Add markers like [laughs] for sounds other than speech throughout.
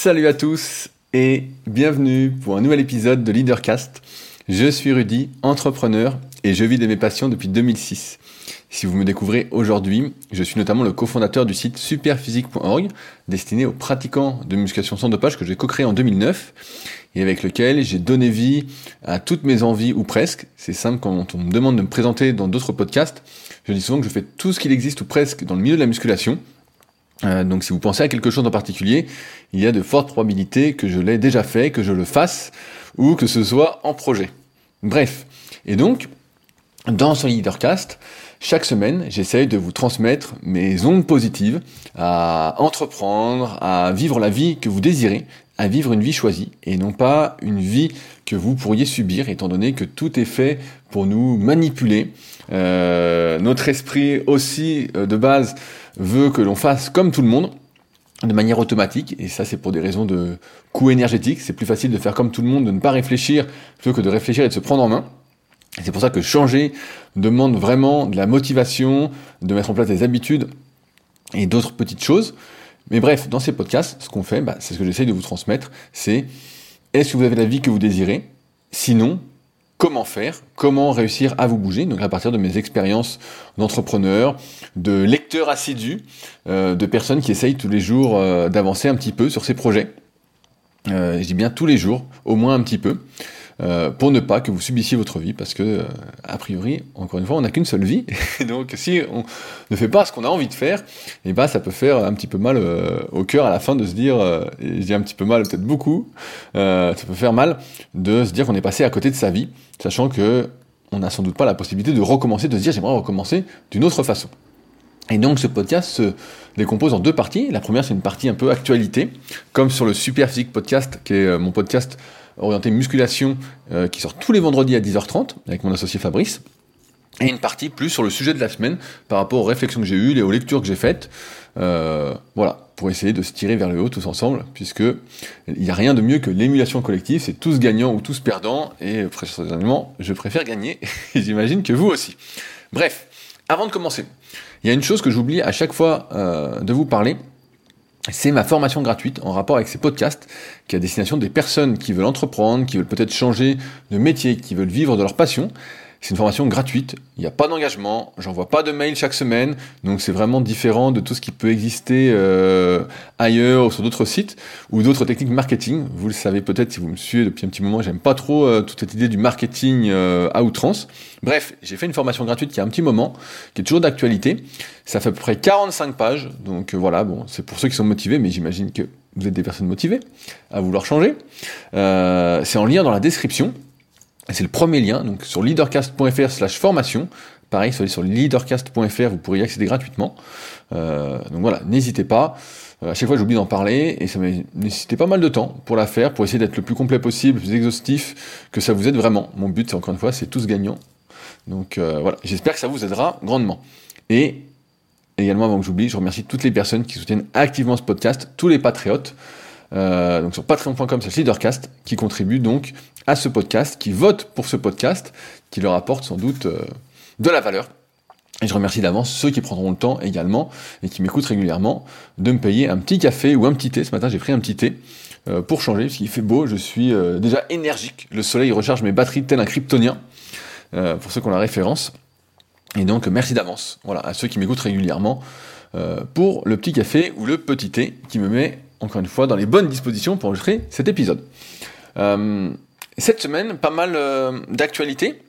Salut à tous et bienvenue pour un nouvel épisode de Leadercast. Je suis Rudy, entrepreneur et je vis de mes passions depuis 2006. Si vous me découvrez aujourd'hui, je suis notamment le cofondateur du site superphysique.org, destiné aux pratiquants de musculation sans dopage que j'ai co-créé en 2009 et avec lequel j'ai donné vie à toutes mes envies ou presque. C'est simple quand on me demande de me présenter dans d'autres podcasts, je dis souvent que je fais tout ce qu'il existe ou presque dans le milieu de la musculation. Euh, donc si vous pensez à quelque chose en particulier, il y a de fortes probabilités que je l'ai déjà fait, que je le fasse, ou que ce soit en projet. Bref. Et donc, dans ce leadercast, chaque semaine, j'essaye de vous transmettre mes ondes positives à entreprendre, à vivre la vie que vous désirez, à vivre une vie choisie et non pas une vie que vous pourriez subir étant donné que tout est fait pour nous manipuler. Euh, notre esprit aussi euh, de base veut que l'on fasse comme tout le monde de manière automatique, et ça c'est pour des raisons de coût énergétique, c'est plus facile de faire comme tout le monde, de ne pas réfléchir, plutôt que de réfléchir et de se prendre en main. C'est pour ça que changer demande vraiment de la motivation, de mettre en place des habitudes et d'autres petites choses. Mais bref, dans ces podcasts, ce qu'on fait, bah, c'est ce que j'essaye de vous transmettre, c'est est-ce que vous avez la vie que vous désirez? Sinon, comment faire, comment réussir à vous bouger, donc à partir de mes expériences d'entrepreneur, de lecteur assidu, euh, de personnes qui essayent tous les jours euh, d'avancer un petit peu sur ces projets. Euh, je dis bien tous les jours, au moins un petit peu. Euh, pour ne pas que vous subissiez votre vie, parce que, euh, a priori, encore une fois, on n'a qu'une seule vie, [laughs] donc si on ne fait pas ce qu'on a envie de faire, eh ben ça peut faire un petit peu mal euh, au cœur à la fin de se dire, et je dis un petit peu mal, peut-être beaucoup, ça peut faire mal de se dire qu'on est passé à côté de sa vie, sachant que on n'a sans doute pas la possibilité de recommencer, de se dire j'aimerais recommencer d'une autre façon. Et donc ce podcast se décompose en deux parties. La première c'est une partie un peu actualité, comme sur le Super Physique Podcast, qui est mon podcast orienté musculation euh, qui sort tous les vendredis à 10h30 avec mon associé Fabrice. Et une partie plus sur le sujet de la semaine par rapport aux réflexions que j'ai eues et aux lectures que j'ai faites. Euh, voilà, pour essayer de se tirer vers le haut tous ensemble, puisque il n'y a rien de mieux que l'émulation collective, c'est tous gagnants ou tous perdants, et personnellement, je préfère gagner, [laughs] et j'imagine que vous aussi. Bref, avant de commencer, il y a une chose que j'oublie à chaque fois euh, de vous parler, c'est ma formation gratuite en rapport avec ces podcasts qui est à destination des personnes qui veulent entreprendre, qui veulent peut-être changer de métier, qui veulent vivre de leur passion. C'est une formation gratuite, il n'y a pas d'engagement, j'envoie pas de mail chaque semaine, donc c'est vraiment différent de tout ce qui peut exister euh, ailleurs ou sur d'autres sites ou d'autres techniques marketing. Vous le savez peut-être si vous me suivez depuis un petit moment, j'aime pas trop euh, toute cette idée du marketing euh, à outrance. Bref, j'ai fait une formation gratuite qui a un petit moment, qui est toujours d'actualité. Ça fait à peu près 45 pages, donc voilà, bon, c'est pour ceux qui sont motivés, mais j'imagine que vous êtes des personnes motivées à vouloir changer. c'est en lien dans la description. C'est le premier lien, donc sur leadercast.fr slash formation. Pareil, soyez sur leadercast.fr, vous pourrez y accéder gratuitement. Euh, donc voilà, n'hésitez pas. Euh, à chaque fois, j'oublie d'en parler et ça m'a nécessité pas mal de temps pour la faire, pour essayer d'être le plus complet possible, le plus exhaustif, que ça vous aide vraiment. Mon but, c'est encore une fois, c'est tous gagnants. Donc euh, voilà, j'espère que ça vous aidera grandement. Et également, avant que j'oublie, je remercie toutes les personnes qui soutiennent activement ce podcast, tous les patriotes. Euh, donc sur patreon.com slash leadercast, qui contribue donc à ce podcast, qui vote pour ce podcast, qui leur apporte sans doute euh, de la valeur. Et je remercie d'avance ceux qui prendront le temps également et qui m'écoutent régulièrement de me payer un petit café ou un petit thé. Ce matin, j'ai pris un petit thé euh, pour changer, parce qu'il fait beau, je suis déjà énergique. Le soleil recharge mes batteries tel un kryptonien, pour ceux qui ont la référence. Et donc, merci d'avance voilà, à ceux qui m'écoutent régulièrement pour le petit café ou le petit thé qui me met encore une fois, dans les bonnes dispositions pour enregistrer cet épisode. Euh, cette semaine, pas mal euh, d'actualités.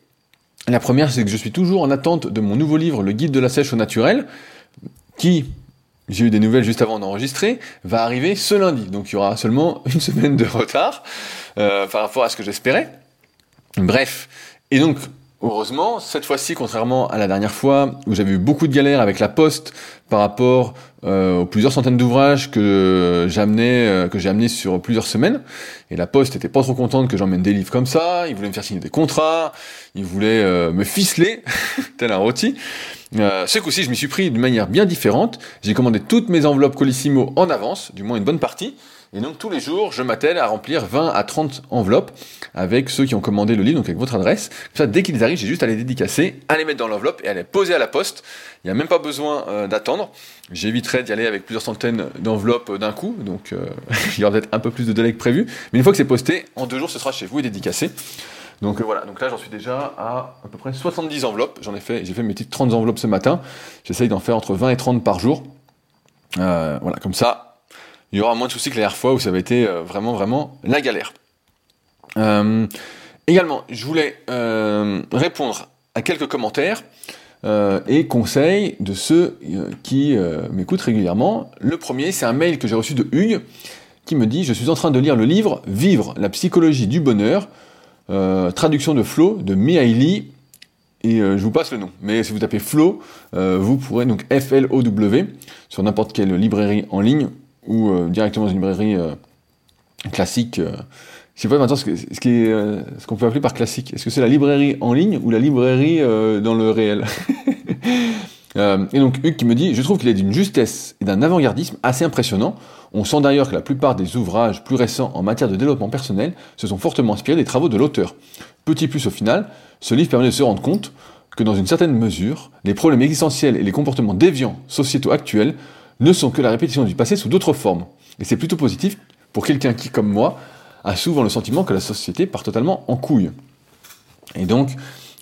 La première, c'est que je suis toujours en attente de mon nouveau livre, Le Guide de la sèche au naturel, qui, j'ai eu des nouvelles juste avant d'enregistrer, va arriver ce lundi. Donc il y aura seulement [laughs] une semaine de retard euh, par rapport à ce que j'espérais. Bref. Et donc, Heureusement, cette fois-ci, contrairement à la dernière fois où j'avais eu beaucoup de galères avec la poste par rapport euh, aux plusieurs centaines d'ouvrages que j'amenais, euh, que j'ai amené sur plusieurs semaines, et la poste était pas trop contente que j'emmène des livres comme ça, ils voulaient me faire signer des contrats, ils voulaient euh, me ficeler, [laughs] tel un rôti. ce coup-ci, je m'y suis pris d'une manière bien différente. J'ai commandé toutes mes enveloppes Colissimo en avance, du moins une bonne partie. Et donc tous les jours, je m'attelle à remplir 20 à 30 enveloppes avec ceux qui ont commandé le livre, donc avec votre adresse. ça, dès qu'ils arrivent, j'ai juste à les dédicacer, à les mettre dans l'enveloppe et à les poser à la poste. Il n'y a même pas besoin euh, d'attendre. attendre. J'éviterai d'y aller avec plusieurs centaines d'enveloppes d'un coup, donc [laughs] il y aura peut-être un peu plus de délai que prévu. Mais une fois que c'est posté, en deux jours, ce sera chez vous et dédicacé. Donc voilà, donc là j'en suis déjà à à peu près 70 enveloppes. J'en ai fait, j'ai fait mes petites 30 enveloppes ce matin. J'essaye d'en faire entre 20 et 30 par jour. voilà, comme ça, il y aura moins de soucis que la dernière fois où ça avait été vraiment, vraiment la galère. également, je voulais répondre à quelques commentaires euh, et conseils de ceux euh, qui euh, m'écoutent régulièrement. Le premier, c'est un mail que j'ai reçu de Hugues qui me dit Je suis en train de lire le livre Vivre la psychologie du bonheur, traduction de Flo de Mihaly. Et je vous passe le nom. Mais si vous tapez Flo, vous pourrez donc F-L-O-W sur n'importe quelle librairie en ligne ou directement dans une librairie classique je sais pas maintenant ce, euh, ce qu'on peut appeler par classique. Est-ce que c'est la librairie en ligne ou la librairie euh, dans le réel [laughs] euh, Et donc Hugues qui me dit, je trouve qu'il est d'une justesse et d'un avant-gardisme assez impressionnant. On sent d'ailleurs que la plupart des ouvrages plus récents en matière de développement personnel se sont fortement inspirés des travaux de l'auteur. Petit plus au final, ce livre permet de se rendre compte que dans une certaine mesure, les problèmes existentiels et les comportements déviants sociétaux actuels ne sont que la répétition du passé sous d'autres formes. Et c'est plutôt positif pour quelqu'un qui, comme moi, a souvent le sentiment que la société part totalement en couille. Et donc,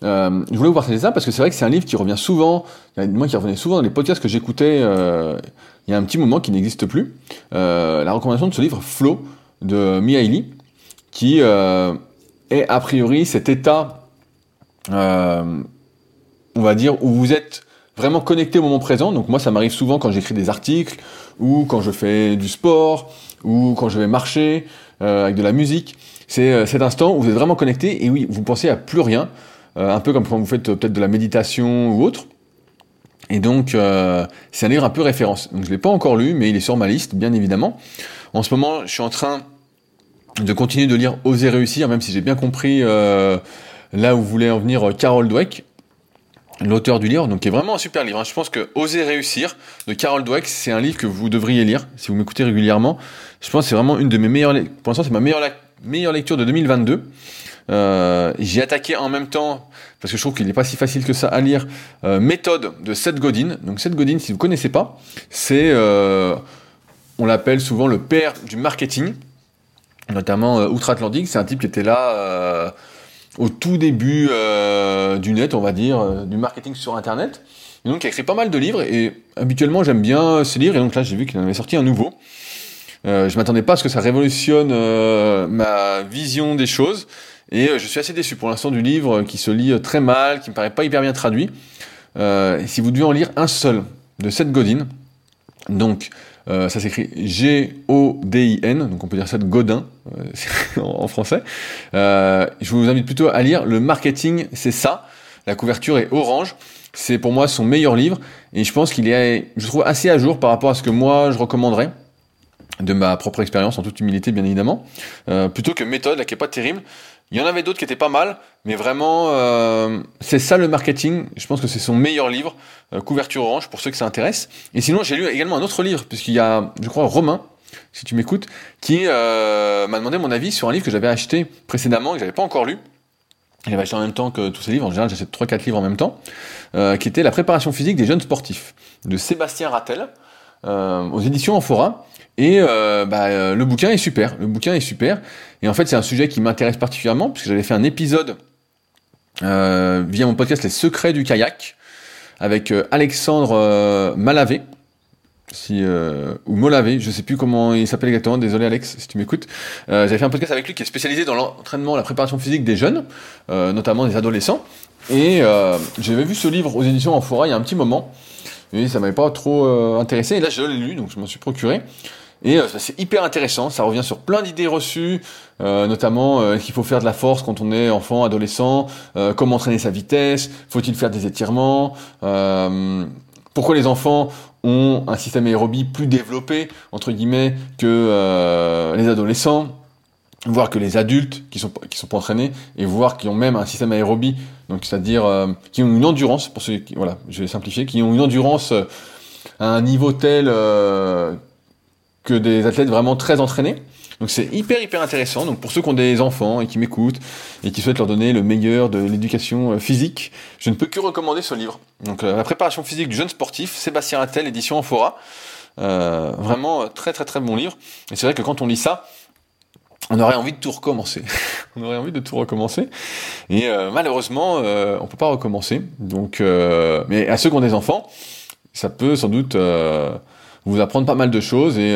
euh, je voulais vous partager ça parce que c'est vrai que c'est un livre qui revient souvent, moi qui revenait souvent dans les podcasts que j'écoutais euh, il y a un petit moment qui n'existe plus. Euh, la recommandation de ce livre, Flow, de Mihaly, qui est a priori cet état, on va dire, où vous êtes vraiment connecté au moment présent. Donc moi, ça m'arrive souvent quand j'écris des articles, ou quand je fais du sport, ou quand je vais marcher, euh, avec de la musique. C'est euh, cet instant où vous êtes vraiment connecté et oui, vous pensez à plus rien, euh, un peu comme quand vous faites peut-être de la méditation ou autre. Et donc, c'est un livre un peu référence. Donc, je l'ai pas encore lu, mais il est sur ma liste, bien évidemment. En ce moment, je suis en train de continuer de lire Oser réussir, même si j'ai bien compris là où voulait en venir Carol Dweck, l'auteur du livre, donc qui est vraiment un super livre. Hein. Je pense que Oser réussir de Carol Dweck, c'est un livre que vous devriez lire si vous m'écoutez régulièrement. Je pense que c'est vraiment une de mes meilleures, pour l'instant c'est ma meilleure, lecture de 2022. Euh, j'ai attaqué en même temps, parce que je trouve qu'il n'est pas si facile que ça à lire, euh, Méthode de Seth Godin. Donc Seth Godin, si vous connaissez pas, c'est, euh, on l'appelle souvent le père du marketing, notamment euh, outre-Atlantique. C'est un type qui était là au tout début euh, du net, on va dire, euh, du marketing sur Internet. Et donc, il a écrit pas mal de livres, et habituellement, j'aime bien ces livres, et donc là, j'ai vu qu'il en avait sorti un nouveau. Euh, je m'attendais pas à ce que ça révolutionne euh, ma vision des choses, et je suis assez déçu pour l'instant du livre qui se lit très mal, qui me paraît pas hyper bien traduit. si vous devez en lire un seul de Seth Godin, donc ça s'écrit G-O-D-I-N, donc on peut dire ça de Godin [laughs] en, français. Euh, je vous invite plutôt à lire Le marketing, c'est ça. La couverture est orange. C'est pour moi son meilleur livre et je pense qu'il est, je trouve, assez à jour par rapport à ce que moi je recommanderais de ma propre expérience, en toute humilité bien évidemment, euh, plutôt que méthode, qui est pas terrible. Il y en avait d'autres qui étaient pas mal, mais vraiment, euh, c'est ça le marketing. Je pense que c'est son meilleur livre, euh, couverture orange, pour ceux que ça intéresse. Et sinon, j'ai lu également un autre livre, puisqu'il y a, je crois, Romain, si tu m'écoutes, qui euh, m'a demandé mon avis sur un livre que j'avais acheté précédemment que j'avais pas encore lu. J'avais acheté en même temps que tous ces livres, en général j'achète 3-4 livres en même temps, euh, qui était La préparation physique des jeunes sportifs, de Sébastien Rattel, euh, aux éditions Amphora. Et bah, le bouquin est super, le bouquin est super. Et en fait c'est un sujet qui m'intéresse particulièrement, puisque j'avais fait un épisode via mon podcast Les secrets du kayak, avec Alexandre Malavé, si euh, ou Molavé, je sais plus comment il s'appelle exactement, désolé Alex si tu m'écoutes. Euh, J'avais fait un podcast avec lui qui est spécialisé dans l'entraînement, la préparation physique des jeunes, euh, notamment des adolescents. Et euh, j'avais vu ce livre aux éditions forêt il y a un petit moment, et ça m'avait pas trop euh, intéressé. Et là je l'ai lu, donc je m'en suis procuré. Et euh, c'est hyper intéressant, ça revient sur plein d'idées reçues, notamment qu'il faut faire de la force quand on est enfant, adolescent, comment entraîner sa vitesse, faut-il faire des étirements, pourquoi les enfants ont un système aérobie plus développé, entre guillemets, que euh, les adolescents, voire que les adultes qui sont qui sont pas entraînés, et voire qui ont même un système aérobie, donc c'est-à-dire euh, qui ont une endurance, pour ceux qui, voilà, je vais simplifier, qui ont une endurance euh, à un niveau tel que des athlètes vraiment très entraînés. Donc c'est hyper hyper intéressant. Donc pour ceux qui ont des enfants et qui m'écoutent et qui souhaitent leur donner le meilleur de l'éducation euh, physique, je ne peux que recommander ce livre. Donc euh, la préparation physique du jeune sportif, Sébastien Rattel, édition Amphora. Euh, vraiment très très très bon livre. Et c'est vrai que quand on lit ça, on aurait envie de tout recommencer. [laughs] on aurait envie de tout recommencer. Et malheureusement, euh, on peut pas recommencer. Donc, mais à ceux qui ont des enfants, ça peut sans doute vous apprendre pas mal de choses et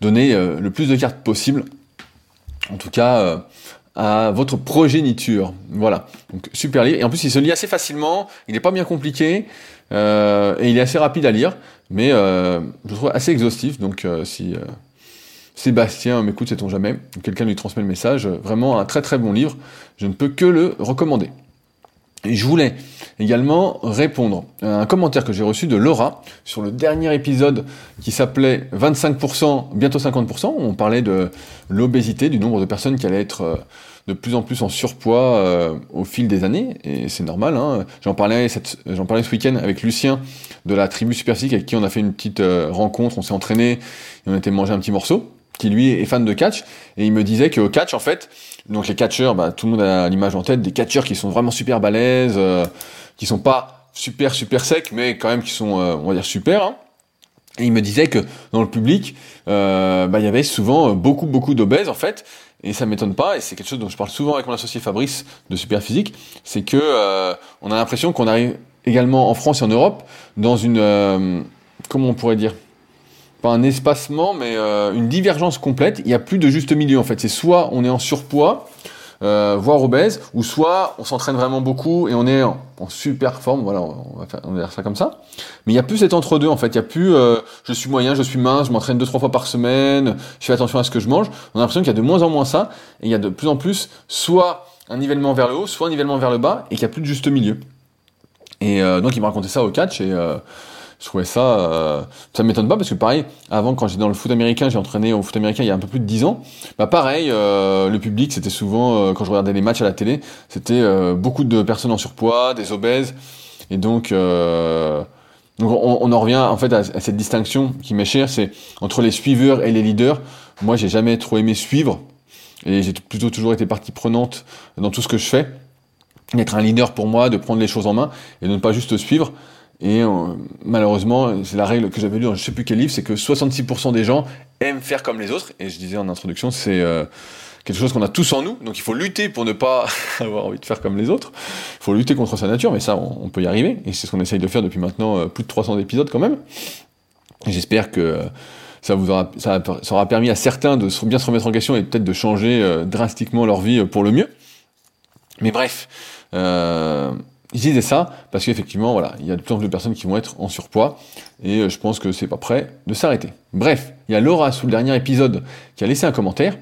donner le plus de cartes possible. En tout cas, à votre progéniture. Voilà. Donc super livre. Et en plus, il se lit assez facilement. Il n'est pas bien compliqué et il est assez rapide à lire, mais je le trouve assez exhaustif. Donc si Sébastien m'écoute, sait-on jamais, quelqu'un lui transmet le message, vraiment un très très bon livre, je ne peux que le recommander. Et je voulais également répondre à un commentaire que j'ai reçu de Laura sur le dernier épisode qui s'appelait 25%, bientôt 50%, où on parlait de l'obésité, du nombre de personnes qui allaient être euh, de plus en plus en surpoids euh, au fil des années, et c'est normal. Hein. J'en parlais, parlais ce week-end avec Lucien de la tribu Superphysique avec qui on a fait une petite euh, rencontre, on s'est entraîné et on été manger un petit morceau qui lui est fan de catch, et il me disait qu'au catch, en fait, donc les catcheurs, bah, tout le monde a l'image en tête, des catcheurs qui sont vraiment super balèzes, euh, qui sont pas super super secs, mais quand même qui sont, euh, on va dire, super. Hein. Et il me disait que dans le public, euh, bah, il y avait souvent beaucoup beaucoup d'obèses en fait, et ça m'étonne pas, et c'est quelque chose dont je parle souvent avec mon associé Fabrice de Superphysique, c'est que euh, on a l'impression qu'on arrive également en France et en Europe dans une, comment on pourrait dire, pas un espacement, mais euh, une divergence complète. Il n'y a plus de juste milieu en fait. C'est soit on est en surpoids, euh, voire obèse, ou soit on s'entraîne vraiment beaucoup et on est en, super forme. Voilà, on va, faire, on va dire ça comme ça. Mais il n'y a plus cet entre-deux en fait. Il n'y a plus euh, je suis moyen, je suis mince, je m'entraîne deux trois fois par semaine, je fais attention à ce que je mange. On a l'impression qu'il y a de moins en moins ça et il y a de plus en plus soit un nivellement vers le haut, soit un nivellement vers le bas et qu'il n'y a plus de juste milieu. Et euh, donc il m'a raconté ça au catch et je trouvais ça, euh, ça m'étonne pas parce que pareil, avant quand j'étais dans le foot américain, j'ai entraîné au foot américain il y a un peu plus de 10 ans. Bah pareil, euh, le public c'était souvent euh, quand je regardais les matchs à la télé, c'était euh, beaucoup de personnes en surpoids, des obèses, et donc. donc on, en revient en fait à, à cette distinction qui m'est chère, c'est entre les suiveurs et les leaders. Moi, j'ai jamais trop aimé suivre, et j'ai plutôt toujours été partie prenante dans tout ce que je fais. D'être un leader pour moi, de prendre les choses en main et de ne pas juste suivre. Et euh, malheureusement, c'est la règle que j'avais lue dans je sais plus quel livre, c'est que 66% des gens aiment faire comme les autres. Et je disais en introduction, c'est euh, quelque chose qu'on a tous en nous. Donc il faut lutter pour ne pas [laughs] avoir envie de faire comme les autres. Il faut lutter contre sa nature, mais ça, on, peut y arriver. Et c'est ce qu'on essaye de faire depuis maintenant euh, plus de 300 épisodes quand même. J'espère que ça vous aura, ça, aura permis à certains de bien se remettre en question et peut-être de changer drastiquement leur vie pour le mieux. Mais bref. Euh, je disais ça parce qu'effectivement, voilà, il y a de plus en plus de personnes qui vont être en surpoids et euh, je pense que c'est pas prêt de s'arrêter. Bref, il y a Laura sous le dernier épisode qui a laissé un commentaire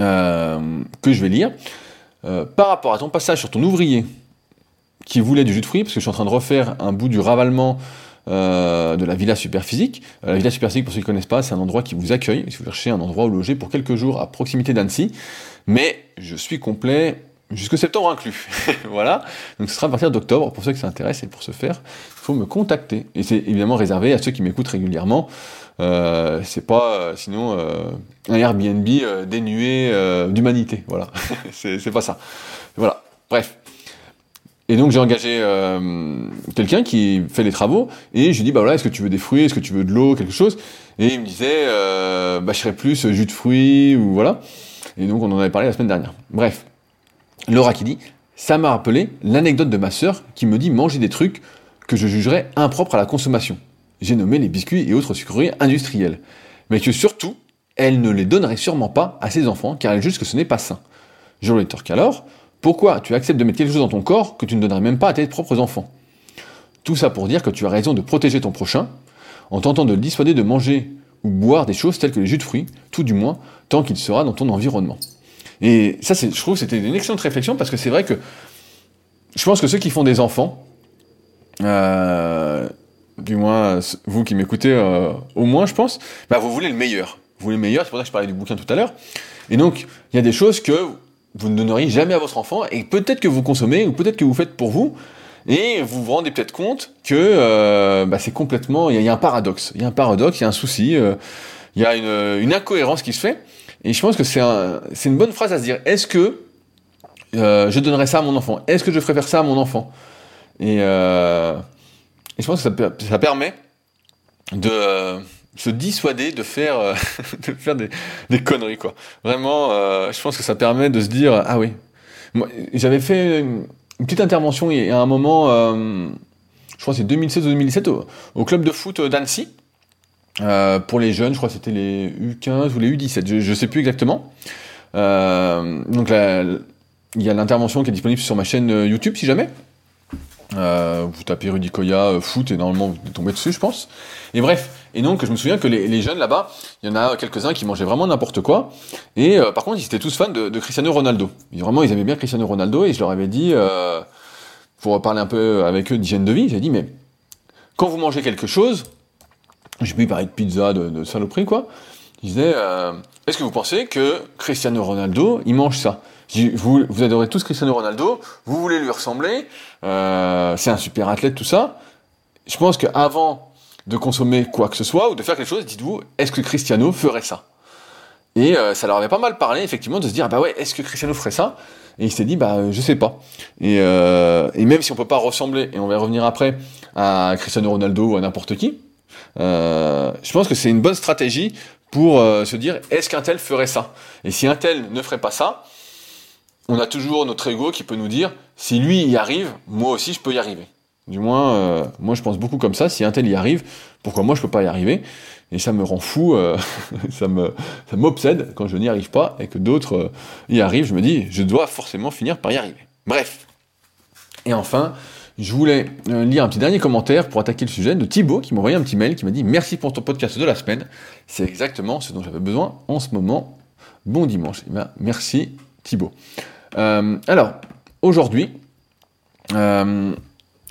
euh, que je vais lire euh, par rapport à ton passage sur ton ouvrier qui voulait du jus de fruits, parce que je suis en train de refaire un bout du ravalement de la Villa Superphysique. La Villa Superphysique, pour ceux qui ne connaissent pas, c'est un endroit qui vous accueille si vous cherchez un endroit où loger pour quelques jours à proximité d'Annecy. Mais je suis complet jusque septembre inclus. [laughs] voilà. Donc ce sera à partir d'octobre. Pour ceux qui s'intéressent et pour ce faire, il faut me contacter. Et c'est évidemment réservé à ceux qui m'écoutent régulièrement. Euh, c'est pas euh, sinon euh, un Airbnb euh, dénué d'humanité. Voilà. [laughs] c'est pas ça. Voilà. Bref. Et donc j'ai engagé quelqu'un qui fait les travaux et je lui dis bah voilà est-ce que tu veux des fruits, est-ce que tu veux de l'eau, quelque chose et il me disait bah je serais plus jus de fruits ou voilà et donc on en avait parlé la semaine dernière. Bref, Laura qui dit Ça m'a rappelé l'anecdote de ma sœur qui me dit manger des trucs que je jugerais impropres à la consommation. J'ai nommé les biscuits et autres sucreries industrielles. Mais que surtout, elle ne les donnerait sûrement pas à ses enfants car elle juge que ce n'est pas sain. Je lui rétorque alors Pourquoi tu acceptes de mettre quelque chose dans ton corps que tu ne donnerais même pas à tes propres enfants? Tout ça pour dire que tu as raison de protéger ton prochain en tentant de le dissuader de manger ou boire des choses telles que les jus de fruits, tout du moins tant qu'il sera dans ton environnement. Et ça, je trouve que c'était une excellente réflexion parce que c'est vrai que je pense que ceux qui font des enfants, euh, du moins vous qui m'écoutez euh, au moins, je pense, bah, vous voulez le meilleur. Vous voulez le meilleur, c'est pour ça que je parlais du bouquin tout à l'heure. Et donc, il y a des choses que vous ne donneriez jamais à votre enfant et peut-être que vous consommez ou peut-être que vous faites pour vous. Et vous vous rendez peut-être compte que euh, bah, c'est complètement, il y, a un paradoxe, il y a un paradoxe, il y a un souci. Il y a une, incohérence qui se fait. Et je pense que c'est un, une bonne phrase à se dire. Est-ce que euh, je donnerais ça à mon enfant? Est-ce que je ferais faire ça à mon enfant? Et, euh, et, je pense que ça, permet de euh, se dissuader de faire, [laughs] de faire des, conneries. Vraiment, je pense que ça permet de se dire, ah oui. J'avais fait une, petite intervention il y a un moment, je crois que c'est 2016 ou 2017, au, au club de foot d'Annecy. Euh, pour les jeunes, je crois que c'était les U15 ou les U17, je, je sais plus exactement. Euh, donc il y a l'intervention qui est disponible sur ma chaîne YouTube si jamais. Euh, vous tapez Rudy Koya foot et normalement vous tombez dessus, je pense. Et bref, et donc je me souviens que les, les jeunes là-bas, il y en a quelques-uns qui mangeaient vraiment n'importe quoi. Et par contre, ils étaient tous fans de, de, Cristiano Ronaldo. Et vraiment, ils aimaient bien Cristiano Ronaldo et je leur avais dit, pour parler un peu avec eux d'hygiène de vie, j'ai dit mais quand vous mangez quelque chose, j'ai pu parler de pizza, de, de saloperie, quoi. Il disait, euh, est-ce que vous pensez que Cristiano Ronaldo, il mange ça? Vous, adorez tous Cristiano Ronaldo, vous voulez lui ressembler, euh, c'est un super athlète, tout ça. Je pense qu'avant de consommer quoi que ce soit ou de faire quelque chose, dites-vous, est-ce que Cristiano ferait ça? Et euh, ça leur avait pas mal parlé, effectivement, de se dire, bah ouais, est-ce que Cristiano ferait ça? Et il s'est dit, bah je sais pas. Et, euh, et même si on peut pas ressembler, et on va revenir après, à Cristiano Ronaldo ou à n'importe qui, euh, je pense que c'est une bonne stratégie pour euh, se dire est-ce qu'un tel ferait ça? Et si un tel ne ferait pas ça, on a toujours notre ego qui peut nous dire si lui y arrive, moi aussi je peux y arriver. Du moins, euh, moi je pense beaucoup comme ça. Si un tel y arrive, pourquoi moi je peux pas y arriver? Et ça me rend fou, [laughs] ça me, ça m'obsède quand je n'y arrive pas et que d'autres y arrivent. Je me dis, je dois forcément finir par y arriver. Bref. Et enfin, je voulais euh, lire un petit dernier commentaire pour attaquer le sujet de Thibaut qui m'a envoyé un petit mail qui m'a dit merci pour ton podcast de la semaine. C'est exactement ce dont j'avais besoin en ce moment. Bon dimanche. Eh ben, merci Thibaut. Euh, alors, aujourd'hui, euh,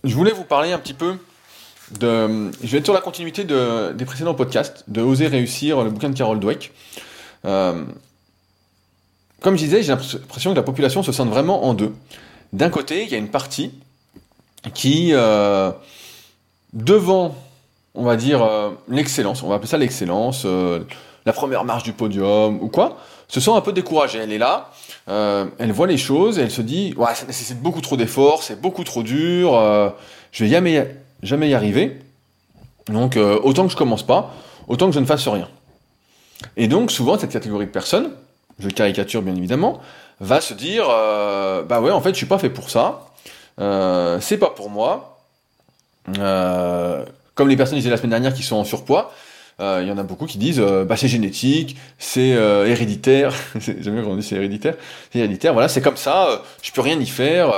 je voulais vous parler un petit peu de... Je vais être sur la continuité de, des précédents podcasts, de Oser réussir, le bouquin de Carol Dweck. comme je disais, j'ai l'impression que la population se scinde vraiment en deux. D'un côté, il y a une partie qui, euh, devant, on va dire, euh, l'excellence, on va appeler ça l'excellence, euh, la première marche du podium ou quoi, se sent un peu découragée. Elle est là, elle voit les choses et elle se dit, ouais, ça nécessite beaucoup trop d'efforts, c'est beaucoup trop dur, je vais jamais, jamais y arriver. Donc, autant que je commence pas, autant que je ne fasse rien. Et donc, souvent, cette catégorie de personnes, je caricature bien évidemment, va se dire, bah ouais, en fait, je suis pas fait pour ça. Euh, c'est pas pour moi. Euh, comme les personnes disaient la semaine dernière qui sont en surpoids, euh, il y en a beaucoup qui disent bah c'est génétique, c'est héréditaire. [laughs] J'aime bien quand on dit c'est héréditaire. C'est héréditaire. Voilà, c'est comme ça. je peux rien y faire.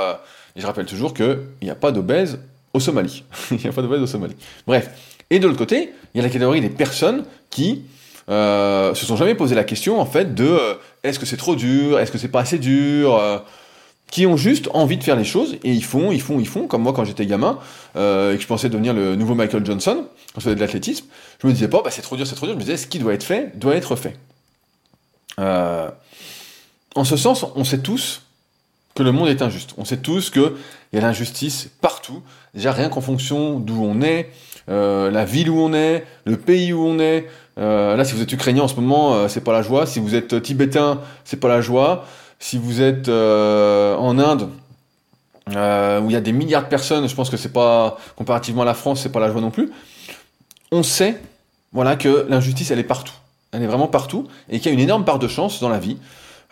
et je rappelle toujours que il n'y a pas d'obèse au Somalie. [laughs] il n'y a pas d'obèse au Somalie. Bref. Et de l'autre côté, il y a la catégorie des personnes qui se sont jamais posé la question en fait de est-ce que c'est trop dur, est-ce que c'est pas assez dur, qui ont juste envie de faire les choses et ils font, ils font, ils font. Comme moi quand j'étais gamin euh, et que je pensais devenir le nouveau Michael Johnson quand je faisais de l'athlétisme, je me disais pas, bah, c'est trop dur, c'est trop dur. Je me disais, ce qui doit être fait doit être fait. Euh, en ce sens, on sait tous que le monde est injuste. On sait tous qu'il y a l'injustice partout. Déjà rien qu'en fonction d'où on est, euh, la ville où on est, le pays où on est. Là, si vous êtes ukrainien en ce moment, c'est pas la joie. Si vous êtes tibétain, c'est pas la joie. Si vous êtes euh, en Inde, euh, où il y a des milliards de personnes, je pense que c'est pas, comparativement à la France, c'est pas la joie non plus. On sait, voilà, que l'injustice, elle est partout. Elle est vraiment partout, et qu'il y a une énorme part de chance dans la vie.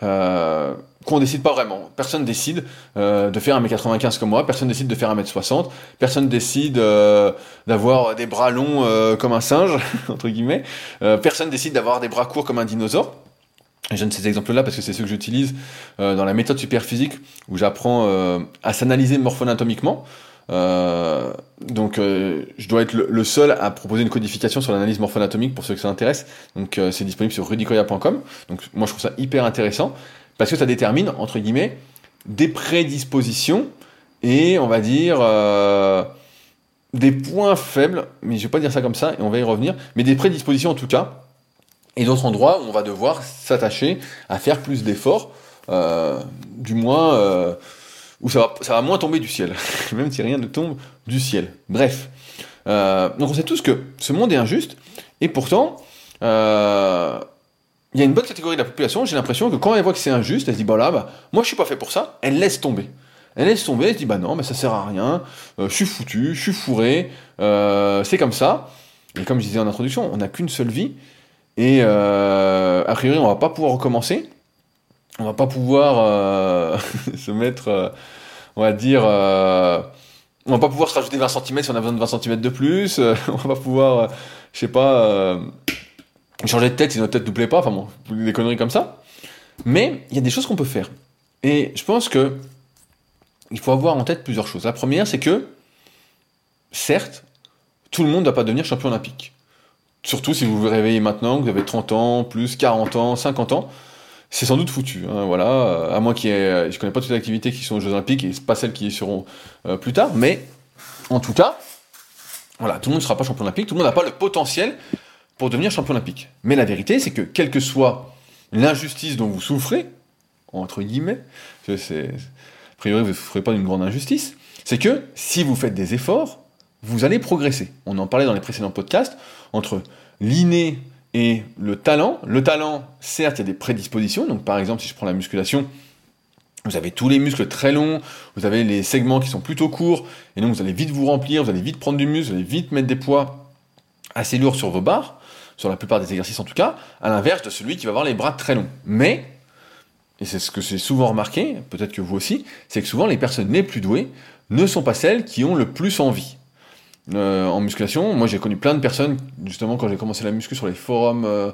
Euh, qu'on décide pas vraiment. Personne décide euh, de faire 1m95 comme moi, personne décide de faire 1m60, personne décide d'avoir des bras longs comme un singe, [laughs] entre guillemets, personne décide d'avoir des bras courts comme un dinosaure. Je donne ces exemples-là parce que c'est ceux que j'utilise euh, dans la méthode superphysique où j'apprends euh, à s'analyser morpho-anatomiquement. Euh, donc je dois être le, seul à proposer une codification sur l'analyse morpho-anatomique pour ceux que ça intéresse. Donc c'est disponible sur rudicoya.com. Donc moi je trouve ça hyper intéressant parce que ça détermine entre guillemets des prédispositions et on va dire des points faibles, mais je vais pas dire ça comme ça et on va y revenir, mais des prédispositions en tout cas et d'autres endroits où on va devoir s'attacher à faire plus d'efforts, euh, du moins euh, où ça va, moins tomber du ciel, [laughs] même si rien ne tombe du ciel. Bref, euh, donc on sait tous que ce monde est injuste, et pourtant, il y a une bonne catégorie de la population, j'ai l'impression que quand elle voit que c'est injuste, elle se dit, bah là, bah, moi je suis pas fait pour ça, elle laisse tomber. Elle laisse tomber, elle se dit, bah non, mais ça sert à rien, je suis foutu, je suis fourré, c'est comme ça. Et comme je disais en introduction, on n'a qu'une seule vie, et euh, a priori, on va pas pouvoir recommencer, on va pas pouvoir [laughs] se mettre, on va dire, on va pas pouvoir se rajouter 20 cm si on a besoin de 20 cm de plus, [laughs] on va pas pouvoir, je sais pas changer de tête si notre tête nous plaît pas, enfin bon, des conneries comme ça. Mais il y a des choses qu'on peut faire. Et je pense que il faut avoir en tête plusieurs choses. La première, c'est que, certes, tout le monde ne va pas devenir champion olympique. Surtout si vous vous réveillez maintenant, que vous avez 30 ans, plus 40 ans, 50 ans, c'est sans doute foutu. Hein, voilà, à moins qu'il y ait, je connais pas toutes les activités qui sont aux Jeux Olympiques et pas celles qui y seront euh, plus tard, mais en tout cas, voilà, tout le monde ne sera pas champion olympique, tout le monde n'a pas le potentiel pour devenir champion olympique. Mais la vérité, c'est que quelle que soit l'injustice dont vous souffrez, entre guillemets, c'est, a priori vous ne souffrez pas d'une grande injustice, c'est que si vous faites des efforts, vous allez progresser. On en parlait dans les précédents podcasts, entre l'inné et le talent. Le talent, certes, il y a des prédispositions, donc par exemple, si je prends la musculation, vous avez tous les muscles très longs, vous avez les segments qui sont plutôt courts, et donc vous allez vite vous remplir, vous allez vite prendre du muscle, vous allez vite mettre des poids assez lourds sur vos barres sur la plupart des exercices en tout cas, à l'inverse de celui qui va avoir les bras très longs. Mais, et c'est ce que j'ai souvent remarqué, peut-être que vous aussi, c'est que souvent les personnes les plus douées ne sont pas celles qui ont le plus envie. Euh, en musculation, moi j'ai connu plein de personnes, justement quand j'ai commencé la muscu sur les forums euh,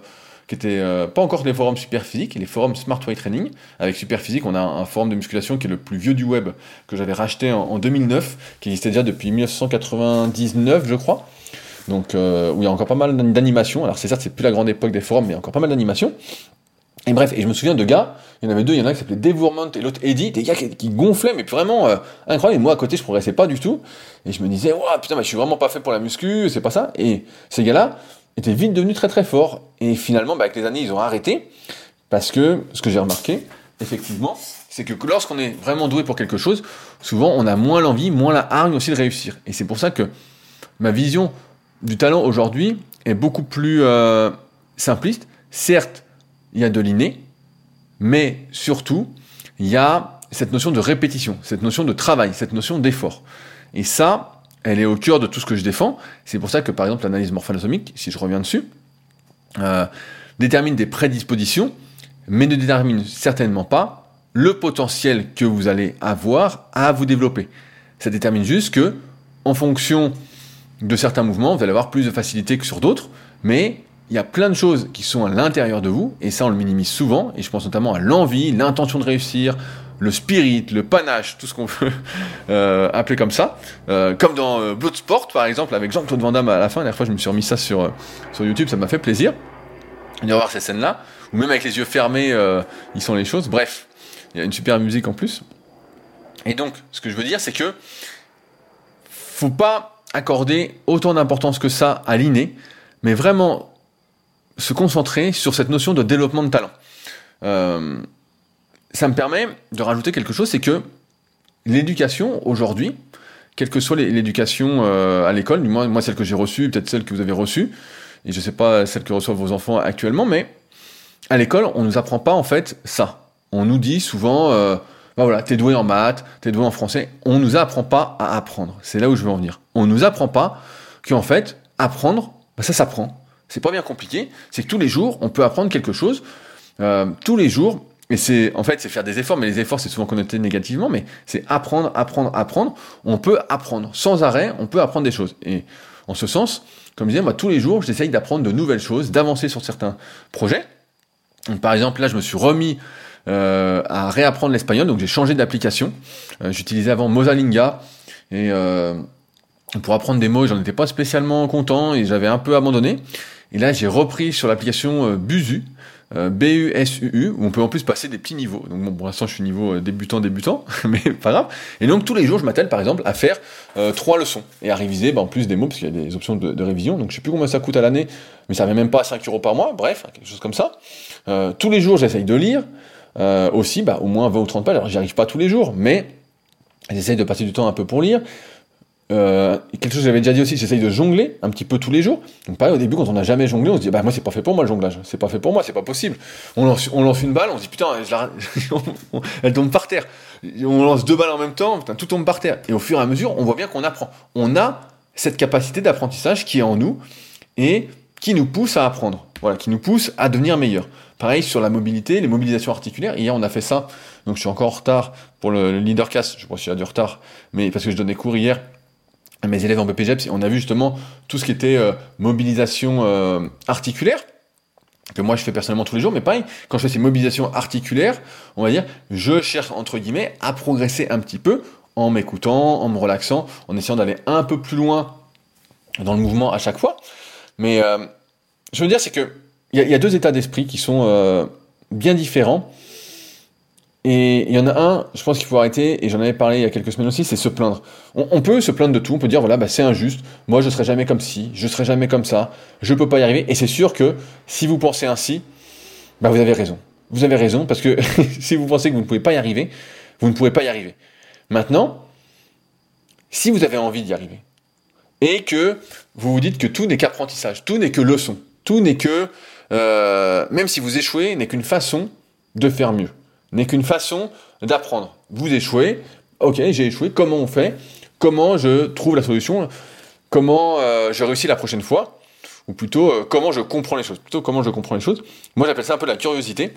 qui étaient euh, pas encore les forums super physiques, les forums Smart Weight Training. Avec super physique, on a un, forum de musculation qui est le plus vieux du web, que j'avais racheté en, en 2009, qui existait déjà depuis 1999 je crois donc où il y a encore pas mal d'animations. Alors c'est certes, c'est plus la grande époque des forums, mais il y a encore pas mal d'animations. Et bref, et je me souviens de gars, il y en avait deux, il y en a un qui s'appelait Devourment et l'autre Eddie, des gars qui, gonflaient, mais vraiment euh, incroyable. Et moi à côté, je progressais pas du tout. Et je me disais, waouh, putain, mais je suis vraiment pas fait pour la muscu, c'est pas ça. Et ces gars-là étaient vite devenus très très forts. Et finalement, bah, avec les années, ils ont arrêté. Parce que ce que j'ai remarqué, effectivement, c'est que lorsqu'on est vraiment doué pour quelque chose, souvent on a moins l'envie, moins la hargne aussi de réussir. Et c'est pour ça que ma vision du talent aujourd'hui est beaucoup plus euh, simpliste. Certes, il y a de l'inné, mais surtout, il y a cette notion de répétition, cette notion de travail, cette notion d'effort. Et ça, elle est au cœur de tout ce que je défends. C'est pour ça que, par exemple, l'analyse morphologique, si je reviens dessus, euh, détermine des prédispositions, mais ne détermine certainement pas le potentiel que vous allez avoir à vous développer. Ça détermine juste que, en fonction de certains mouvements, vous allez avoir plus de facilité que sur d'autres, mais il y a plein de choses qui sont à l'intérieur de vous, et ça on le minimise souvent, et je pense notamment à l'envie, l'intention de réussir, le spirit, le panache, tout ce qu'on veut [laughs] euh, appeler comme ça, euh, comme dans euh, Bloodsport par exemple, avec Jean-Claude Van Damme à la fin, la dernière fois je me suis remis ça sur, sur YouTube, ça m'a fait plaisir de voir ces scènes-là, ou même avec les yeux fermés, ils sont les choses, bref, il y a une super musique en plus. Et donc, ce que je veux dire, c'est que faut pas accorder autant d'importance que ça à l'inné, mais vraiment se concentrer sur cette notion de développement de talent. Euh, ça me permet de rajouter quelque chose, c'est que l'éducation aujourd'hui, quelle que soit l'éducation euh, à l'école, moi, moi celle que j'ai reçue, peut-être celle que vous avez reçue, et je ne sais pas celle que reçoivent vos enfants actuellement, mais à l'école, on ne nous apprend pas en fait ça. On nous dit souvent, euh, bah voilà, t'es doué en maths, t'es doué en français. On nous apprend pas à apprendre. C'est là où je veux en venir. On nous apprend pas qu'en fait, apprendre, bah ça s'apprend. C'est pas bien compliqué. C'est que tous les jours, on peut apprendre quelque chose. Euh, tous les jours. Et c'est, en fait, c'est faire des efforts, mais les efforts, c'est souvent connoté négativement, mais c'est apprendre, apprendre, apprendre. On peut apprendre. Sans arrêt, on peut apprendre des choses. Et en ce sens, comme je disais, moi, tous les jours, j'essaye d'apprendre de nouvelles choses, d'avancer sur certains projets. par exemple, là, je me suis remis euh, à réapprendre l'espagnol. Donc j'ai changé d'application. Euh, j'utilisais avant Mosalinga et euh, pour apprendre des mots, j'en étais pas spécialement content et j'avais un peu abandonné. Et là, j'ai repris sur l'application Busu, B-U-S-U-U, où on peut en plus passer des petits niveaux. Donc bon, pour l'instant, je suis niveau débutant, débutant, [laughs] mais pas grave. Et donc tous les jours, je m'attelle par exemple à faire trois leçons et à réviser bah, en plus des mots, parce qu'il y a des options de, révision. Donc je sais plus combien ça coûte à l'année, mais ça ne même pas à 5 euros par mois. Bref, quelque chose comme ça. tous les jours, j'essaye de lire. Euh, aussi, bah, au moins 20 ou 30 pages. Alors, j'y arrive pas tous les jours, mais j'essaye de passer du temps un peu pour lire. Euh, quelque chose que j'avais déjà dit aussi, j'essaye de jongler un petit peu tous les jours. Donc pareil, au début, quand on n'a jamais jonglé, on se dit, bah moi c'est pas fait pour moi le jonglage, c'est pas fait pour moi, c'est pas possible. On lance, une balle, on se dit, putain, [laughs] elle tombe par terre. On lance deux balles en même temps, putain, tout tombe par terre. Et au fur et à mesure, on voit bien qu'on apprend. On a cette capacité d'apprentissage qui est en nous et qui nous pousse à apprendre, voilà, qui nous pousse à devenir meilleur. Pareil sur la mobilité, les mobilisations articulaires. Hier, on a fait ça. Donc, je suis encore en retard pour le, leadercast. Je pense qu'il y a du retard, mais parce que je donnais cours hier mes élèves en BPGEPS, on a vu justement tout ce qui était euh, mobilisation euh, articulaire que moi je fais personnellement tous les jours, mais pareil, quand je fais ces mobilisations articulaires, on va dire, je cherche entre guillemets à progresser un petit peu en m'écoutant, en me relaxant, en essayant d'aller un peu plus loin dans le mouvement à chaque fois. Mais euh, je veux dire, c'est que il y, a deux états d'esprit qui sont bien différents. Et il y en a un, je pense qu'il faut arrêter, et j'en avais parlé il y a quelques semaines aussi, c'est se plaindre. On, peut se plaindre de tout, on peut dire voilà, bah, c'est injuste, moi je serai jamais comme ci, je serai jamais comme ça, je peux pas y arriver. Et c'est sûr que si vous pensez ainsi, bah, vous avez raison. Vous avez raison, parce que [laughs] si vous pensez que vous ne pouvez pas y arriver, vous ne pouvez pas y arriver. Maintenant, si vous avez envie d'y arriver, et que vous vous dites que tout n'est qu'apprentissage, tout n'est que leçon, tout n'est que, euh, même si vous échouez, n'est qu'une façon de faire mieux, n'est qu'une façon d'apprendre. Vous échouez, ok, j'ai échoué, comment on fait? Comment je trouve la solution? Comment euh, je réussis la prochaine fois? Ou plutôt, euh, comment je comprends les choses? Plutôt, comment je comprends les choses? Moi, j'appelle ça un peu la curiosité.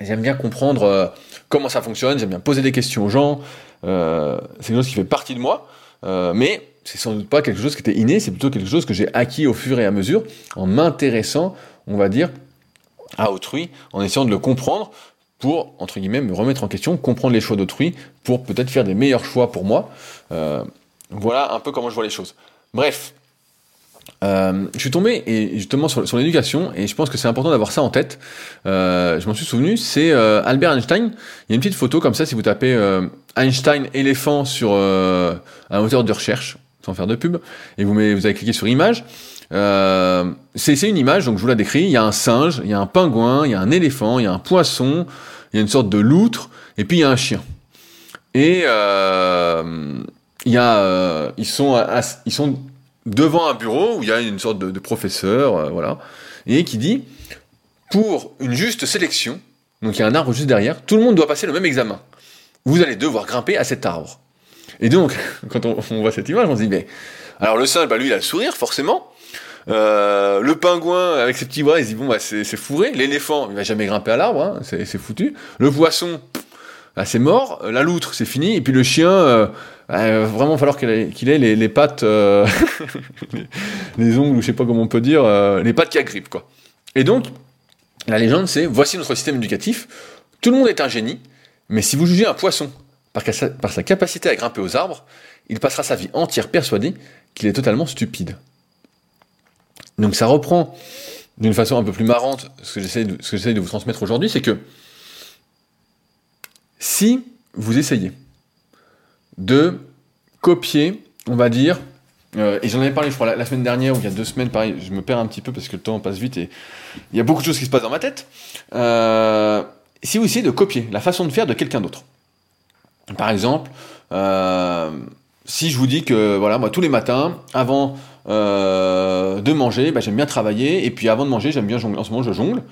J'aime bien comprendre comment ça fonctionne, j'aime bien poser des questions aux gens. c'est quelque chose qui fait partie de moi. mais c'est sans doute pas quelque chose qui était inné, c'est plutôt quelque chose que j'ai acquis au fur et à mesure en m'intéressant, on va dire, à autrui, en essayant de le comprendre pour, entre guillemets, me remettre en question, comprendre les choix d'autrui, pour peut-être faire des meilleurs choix pour moi. Euh, voilà un peu comment je vois les choses. Bref, euh, je suis tombé et justement sur, l'éducation et je pense que c'est important d'avoir ça en tête. Euh, je m'en suis souvenu, c'est Albert Einstein. Il y a une petite photo comme ça si vous tapez Einstein éléphant sur un moteur de recherche sans faire de pub, et vous, vous avez cliqué sur image. Euh, c'est une image, donc je vous la décris. Il y a un singe, il y a un pingouin, il y a un éléphant, il y a un poisson, il y a une sorte de loutre, et puis il y a un chien. Et euh, euh, ils sont, devant un bureau où il y a une sorte de, professeur, voilà, et qui dit pour une juste sélection, donc il y a un arbre juste derrière, tout le monde doit passer le même examen. Vous allez devoir grimper à cet arbre. Et donc, [laughs] quand on, voit cette image, on se dit, mais alors le singe, bah, lui, il a le sourire, forcément. Euh, le pingouin avec ses petits bras, il se dit bon bah c'est fourré. L'éléphant, il va jamais grimper à l'arbre, hein, c'est foutu. Le poisson, bah, c'est mort. La loutre, c'est fini. Et puis le chien, euh, il va vraiment falloir qu'il ait, les, pattes, euh, [laughs] les ongles, ou je sais pas comment on peut dire, les pattes qui agrippent quoi. Et donc la légende, c'est voici notre système éducatif. Tout le monde est un génie, mais si vous jugez un poisson par, sa capacité à grimper aux arbres, il passera sa vie entière persuadé qu'il est totalement stupide. Donc ça reprend d'une façon un peu plus marrante ce que j'essaie de, vous transmettre aujourd'hui, c'est que si vous essayez de copier, on va dire, euh, et j'en avais parlé, je crois, la, semaine dernière ou il y a deux semaines, pareil, je me perds un petit peu parce que le temps passe vite et il y a beaucoup de choses qui se passent dans ma tête. Euh, si vous essayez de copier la façon de faire de quelqu'un d'autre, par exemple, euh, si je vous dis que voilà, moi tous les matins, avant euh, de manger, bah, j'aime bien travailler, et puis avant de manger, j'aime bien jongler. En ce moment, je jongle.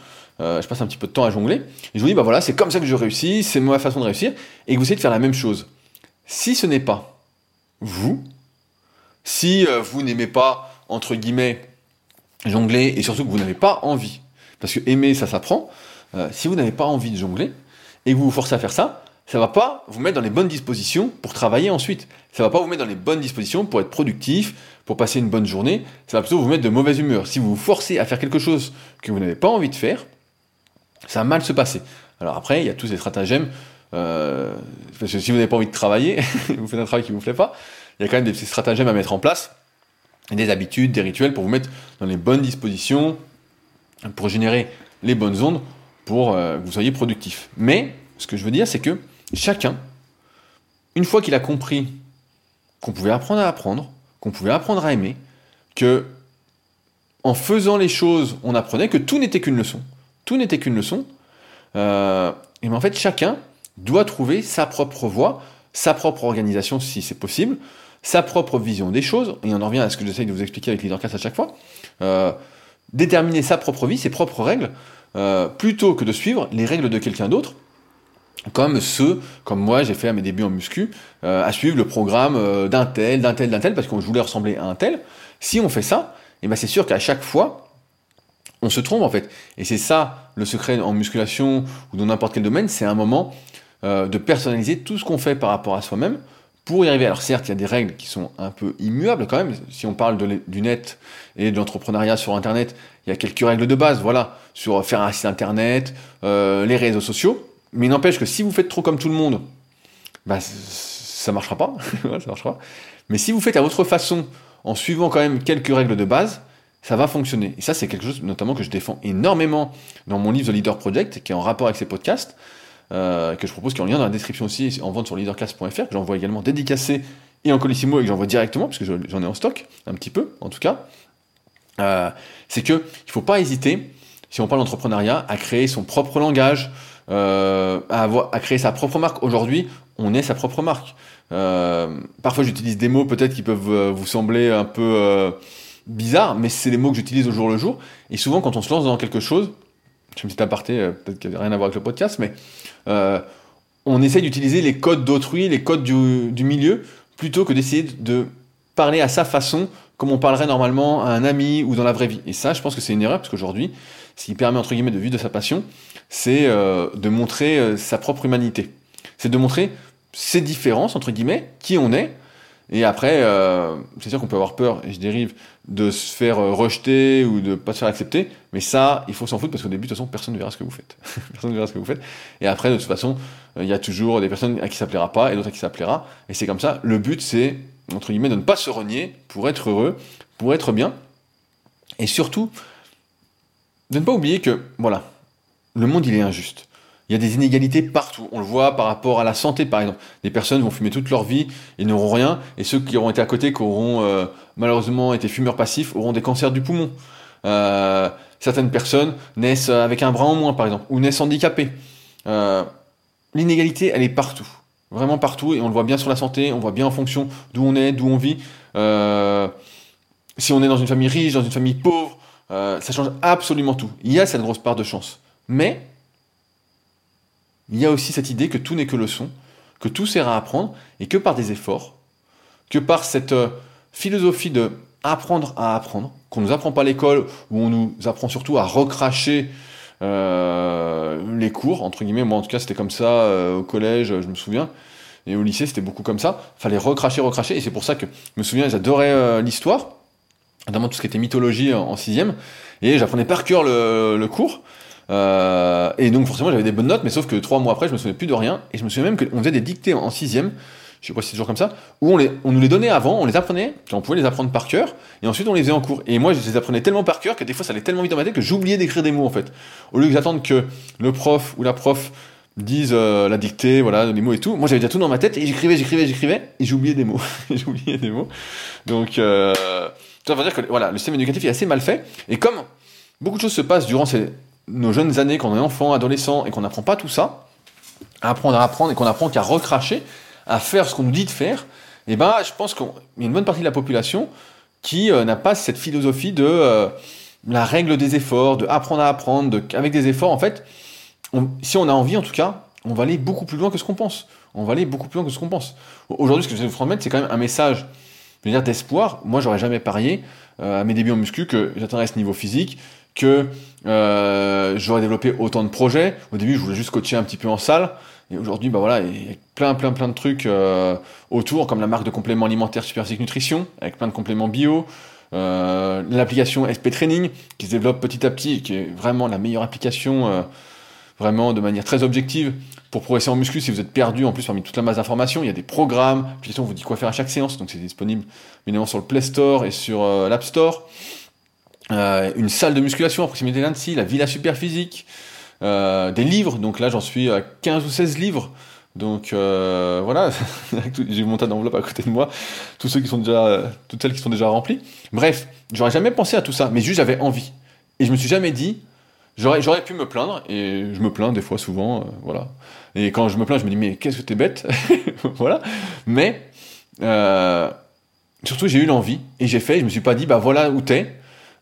Euh, je passe un petit peu de temps à jongler. Et je vous dis, bah voilà, c'est comme ça que je réussis, c'est ma façon de réussir, et que vous essayez de faire la même chose. Si ce n'est pas vous, si vous n'aimez pas, entre guillemets, jongler, et surtout que vous n'avez pas envie, parce que aimer, ça s'apprend, si vous n'avez pas envie de jongler, et que vous vous forcez à faire ça, ça va pas vous mettre dans les bonnes dispositions pour travailler ensuite. Ça va pas vous mettre dans les bonnes dispositions pour être productif, pour passer une bonne journée. Ça va plutôt vous mettre de mauvaise humeur. Si vous vous forcez à faire quelque chose que vous n'avez pas envie de faire, ça va mal se passer. Alors après, il y a tous ces stratagèmes. Euh, si vous n'avez pas envie de travailler, [laughs] vous faites un travail qui vous plaît pas, il y a quand même des stratagèmes à mettre en place, des habitudes, des rituels pour vous mettre dans les bonnes dispositions, pour générer les bonnes ondes, pour euh, que vous soyez productif. Mais ce que je veux dire, c'est que chacun, une fois qu'il a compris qu'on pouvait apprendre à apprendre, qu'on pouvait apprendre à aimer, que en faisant les choses, on apprenait que tout n'était qu'une leçon. Tout n'était qu'une leçon. Euh, et en fait, chacun doit trouver sa propre voie, sa propre organisation si c'est possible, sa propre vision des choses, et on en revient à ce que j'essaye de vous expliquer avec LeaderCast à chaque fois, euh, déterminer sa propre vie, ses propres règles, euh, plutôt que de suivre les règles de quelqu'un d'autre, comme ceux, comme moi j'ai fait à mes débuts en muscu, euh, à suivre le programme euh, d'un tel, d'un tel, d'un tel, parce qu'on voulait ressembler à un tel. Si on fait ça, et eh ben c'est sûr qu'à chaque fois, on se trompe en fait. Et c'est ça le secret en musculation ou dans n'importe quel domaine, c'est un moment euh, de personnaliser tout ce qu'on fait par rapport à soi-même pour y arriver. Alors certes, il y a des règles qui sont un peu immuables quand même. Si on parle du net et de l'entrepreneuriat sur Internet, il y a quelques règles de base, voilà, sur faire un site Internet, les réseaux sociaux. Mais n'empêche que si vous faites trop comme tout le monde, bah, ça marchera pas. [laughs] ça marchera. Mais si vous faites à votre façon, en suivant quand même quelques règles de base, ça va fonctionner. Et ça, c'est quelque chose notamment que je défends énormément dans mon livre The Leader Project, qui est en rapport avec ces podcasts, euh, que je propose, qui est en lien dans la description aussi, en vente sur leaderclass.fr, que j'envoie également dédicacé et en colissimo et que j'envoie directement, parce que j'en ai en stock, un petit peu, en tout cas. Euh, c'est que il faut pas hésiter, si on parle d'entrepreneuriat, à créer son propre langage, euh, à, créer sa propre marque. Aujourd'hui, on est sa propre marque. Euh, parfois, j'utilise des mots peut-être qui peuvent euh, vous sembler un peu bizarres, mais c'est les mots que j'utilise au jour le jour. Et souvent, quand on se lance dans quelque chose, je me suis aparté, peut-être qu'il n'y a rien à voir avec le podcast, mais on essaye d'utiliser les codes d'autrui, les codes du, du milieu, plutôt que d'essayer de parler à sa façon, comme on parlerait normalement à un ami ou dans la vraie vie. Et ça, je pense que c'est une erreur, parce qu'aujourd'hui, ce qui permet, entre guillemets, de vivre de sa passion, c'est euh, de montrer euh, sa propre humanité. C'est de montrer ses différences, entre guillemets, qui on est. Et après, euh, c'est sûr qu'on peut avoir peur, et je dérive, de se faire rejeter ou de pas se faire accepter, mais ça, il faut s'en foutre parce qu'au début, de toute façon, personne ne verra ce que vous faites. [laughs] personne ne verra ce que vous faites. Et après, de toute façon, il y a toujours des personnes à qui ça plaira pas et d'autres à qui ça plaira. Et c'est comme ça. Le but, c'est, entre guillemets, de ne pas se renier pour être heureux, pour être bien. Et surtout, de ne pas oublier que, voilà, le monde il est injuste. Il y a des inégalités partout. On le voit par rapport à la santé, par exemple. Des personnes vont fumer toute leur vie et n'auront rien, et ceux qui auront été à côté, qui auront euh, malheureusement été fumeurs passifs, auront des cancers du poumon. Euh, certaines personnes naissent avec un bras en moins, par exemple, ou naissent handicapées. Euh, l'inégalité, elle est partout. Vraiment partout, et on le voit bien sur la santé, on voit bien en fonction d'où on est, d'où on vit. si on est dans une famille riche, dans une famille pauvre, ça change absolument tout. Il y a cette grosse part de chance. Mais il y a aussi cette idée que tout n'est que leçon, que tout sert à apprendre, et que par des efforts, que par cette euh, philosophie de apprendre à apprendre, qu'on ne nous apprend pas à l'école, où on nous apprend surtout à recracher euh, les cours, entre guillemets, moi en tout cas c'était comme ça euh, au collège, je me souviens, et au lycée c'était beaucoup comme ça, fallait recracher, recracher, et c'est pour ça que je me souviens, j'adorais l'histoire, notamment tout ce qui était mythologie en, sixième, et j'apprenais par cœur le cours, euh, et donc forcément j'avais des bonnes notes, mais sauf que trois mois après je me souvenais plus de rien, et je me souviens même qu'on faisait des dictées en sixième, je sais pas si c'est toujours comme ça, où on, nous les donnait avant, on les apprenait, on pouvait les apprendre par cœur, et ensuite on les faisait en cours. Et moi je les apprenais tellement par cœur que des fois ça allait tellement vite dans ma tête que j'oubliais d'écrire des mots en fait. Au lieu que j'attende que le prof ou la prof dise euh, la dictée, voilà, les mots et tout, moi j'avais déjà tout dans ma tête, et j'écrivais, j'écrivais, j'écrivais, et j'oubliais des mots. [laughs] j'oubliais des mots. Donc, euh, ça veut dire que voilà, le système éducatif est assez mal fait, et comme beaucoup de choses se passent durant ces nos jeunes années, quand on est enfant, adolescent, et qu'on n'apprend pas tout ça, à apprendre à apprendre, et qu'on apprend qu'à recracher, à faire ce qu'on nous dit de faire, eh ben, je pense qu'il y a une bonne partie de la population qui euh, n'a pas cette philosophie de euh, la règle des efforts, de apprendre à apprendre, de, avec des efforts, en fait, si on a envie, en tout cas, on va aller beaucoup plus loin que ce qu'on pense. On va aller beaucoup plus loin que ce qu'on pense. Aujourd'hui, ce que je vais vous transmettre, c'est quand même un message, d'espoir. Moi, j'aurais jamais parié à mes débuts en muscu que j'atteindrais ce niveau physique, que euh, j'aurais développé autant de projets. Au début, je voulais juste coacher un petit peu en salle. Et aujourd'hui, bah voilà, il y a plein, plein, plein de trucs euh, autour, comme la marque de compléments alimentaires Superphysique Nutrition, avec plein de compléments bio. Euh, l'application SP Training, qui se développe petit à petit, qui est vraiment la meilleure application, euh, vraiment de manière très objective, pour progresser en muscu si vous êtes perdu, en plus parmi toute la masse d'informations. Il y a des programmes, l'application vous dit quoi faire à chaque séance, donc c'est disponible évidemment sur le Play Store et sur l'App Store. Euh, une salle de musculation à proximité d'Annecy, la Villa Super Physique, euh, des livres, donc là j'en suis à 15 ou 16 livres, donc euh, voilà, [laughs] j'ai mon tas d'enveloppes à côté de moi, toutes celles qui sont déjà remplies. Bref, j'aurais jamais pensé à tout ça, mais juste j'avais envie. Et je me suis jamais dit, j'aurais, pu me plaindre, et je me plains des fois souvent, voilà. Et quand je me plains, je me dis, mais qu'est-ce que t'es bête, [laughs] voilà. Mais surtout, j'ai eu l'envie et j'ai fait. Je me suis pas dit, bah voilà où t'es.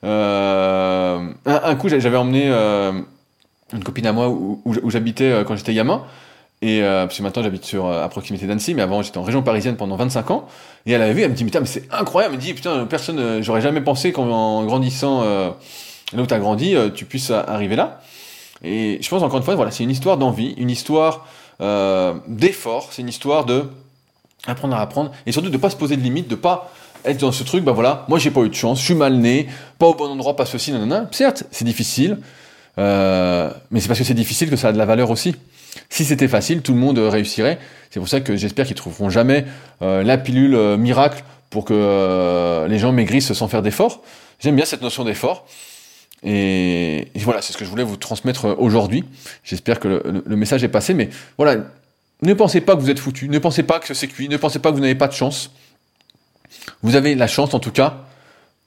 Euh, un, coup, j'avais emmené euh, une copine à moi où, j'habitais euh, quand j'étais gamin. Et parce que maintenant j'habite sur à proximité d'Annecy, mais avant j'étais en région parisienne pendant 25 ans. Et elle avait vu, elle me dit mais c'est incroyable. Elle me dit putain personne, j'aurais jamais pensé qu'en grandissant là où t'as grandi, tu puisses arriver là. Et je pense encore une fois, voilà, c'est une histoire d'envie, une histoire d'effort, c'est une histoire de apprendre à apprendre et surtout de pas se poser de limites, de pas être dans ce truc, bah voilà, moi j'ai pas eu de chance, je suis mal né, pas au bon endroit, pas ceci, nanana. Certes, c'est difficile, euh, mais c'est parce que c'est difficile que ça a de la valeur aussi. Si c'était facile, tout le monde réussirait. C'est pour ça que j'espère qu'ils trouveront jamais euh, la pilule euh, miracle pour que les gens maigrissent sans faire d'efforts. J'aime bien cette notion d'effort. Et, voilà, c'est ce que je voulais vous transmettre aujourd'hui. J'espère que le, le, message est passé. Mais voilà, ne pensez pas que vous êtes foutu, ne pensez pas que c'est cuit, ne pensez pas que vous n'avez pas de chance. Vous avez la chance, en tout cas,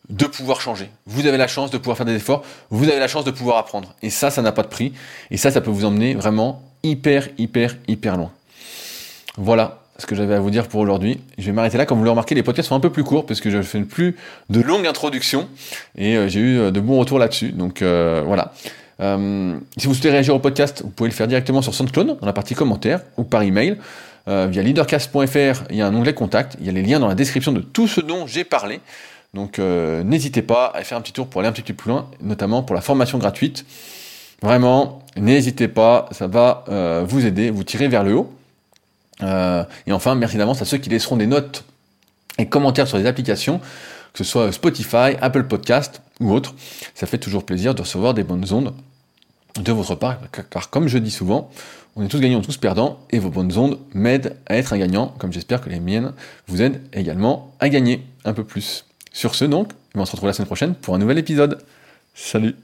de pouvoir changer. Vous avez la chance de pouvoir faire des efforts. Vous avez la chance de pouvoir apprendre. Et ça, ça n'a pas de prix. Et ça, ça peut vous emmener vraiment hyper, hyper, hyper loin. Voilà ce que j'avais à vous dire pour aujourd'hui. Je vais m'arrêter là. Comme vous le remarquez, les podcasts sont un peu plus courts parce que je fais plus de longues introductions. Et euh, j'ai eu euh, de bons retours là-dessus. Donc euh, voilà. si vous souhaitez réagir au podcast, vous pouvez le faire directement sur SoundCloud, dans la partie commentaires, ou par email. Euh, via leadercast.fr, il y a un onglet contact, il y a les liens dans la description de tout ce dont j'ai parlé. Donc euh, n'hésitez pas à faire un petit tour pour aller un petit peu plus loin, notamment pour la formation gratuite. Vraiment, n'hésitez pas, ça va euh, vous aider, vous tirer vers le haut. Et enfin, merci d'avance à ceux qui laisseront des notes et commentaires sur les applications, que ce soit Spotify, Apple Podcast ou autre. Ça fait toujours plaisir de recevoir des bonnes ondes de votre part, car comme je dis souvent, on est tous gagnants, tous perdants, et vos bonnes ondes m'aident à être un gagnant, comme j'espère que les miennes vous aident également à gagner un peu plus. Sur ce donc, on se retrouve la semaine prochaine pour un nouvel épisode. Salut